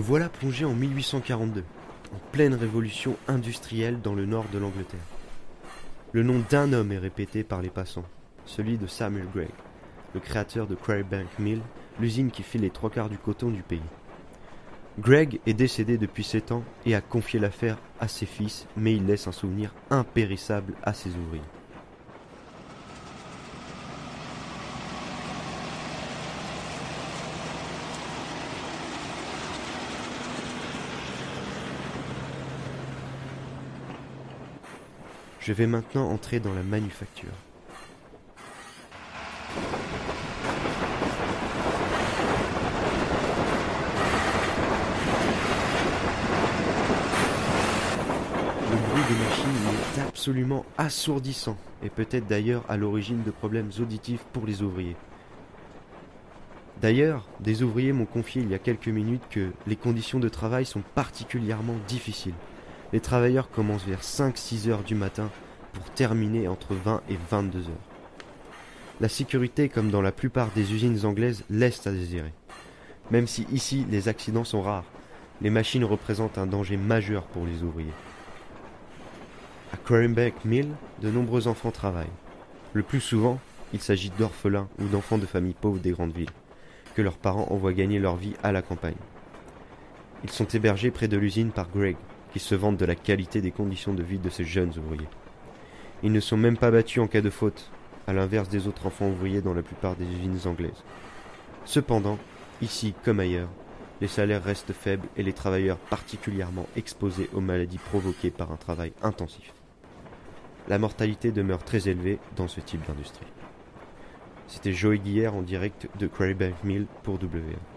voilà plongé en 1842, en pleine révolution industrielle dans le nord de l'Angleterre. Le nom d'un homme est répété par les passants, celui de Samuel Gregg, le créateur de Quarrybank Mill, l'usine qui fit les trois quarts du coton du pays. Gregg est décédé depuis sept ans et a confié l'affaire à ses fils, mais il laisse un souvenir impérissable à ses ouvriers. Je vais maintenant entrer dans la manufacture. Le bruit des machines est absolument assourdissant et peut-être d'ailleurs à l'origine de problèmes auditifs pour les ouvriers. D'ailleurs, des ouvriers m'ont confié il y a quelques minutes que les conditions de travail sont particulièrement difficiles. Les travailleurs commencent vers 5-6 heures du matin pour terminer entre 20 et 22 heures. La sécurité, comme dans la plupart des usines anglaises, laisse à désirer. Même si ici les accidents sont rares, les machines représentent un danger majeur pour les ouvriers. À Quarrybank Mill, de nombreux enfants travaillent. Le plus souvent, il s'agit d'orphelins ou d'enfants de familles pauvres des grandes villes, que leurs parents envoient gagner leur vie à la campagne. Ils sont hébergés près de l'usine par Greg, qui se vantent de la qualité des conditions de vie de ces jeunes ouvriers. Ils ne sont même pas battus en cas de faute, à l'inverse des autres enfants ouvriers dans la plupart des usines anglaises. Cependant, ici comme ailleurs, les salaires restent faibles et les travailleurs particulièrement exposés aux maladies provoquées par un travail intensif. La mortalité demeure très élevée dans ce type d'industrie. C'était Joey Guillère en direct de Quarrybank Mill pour WA.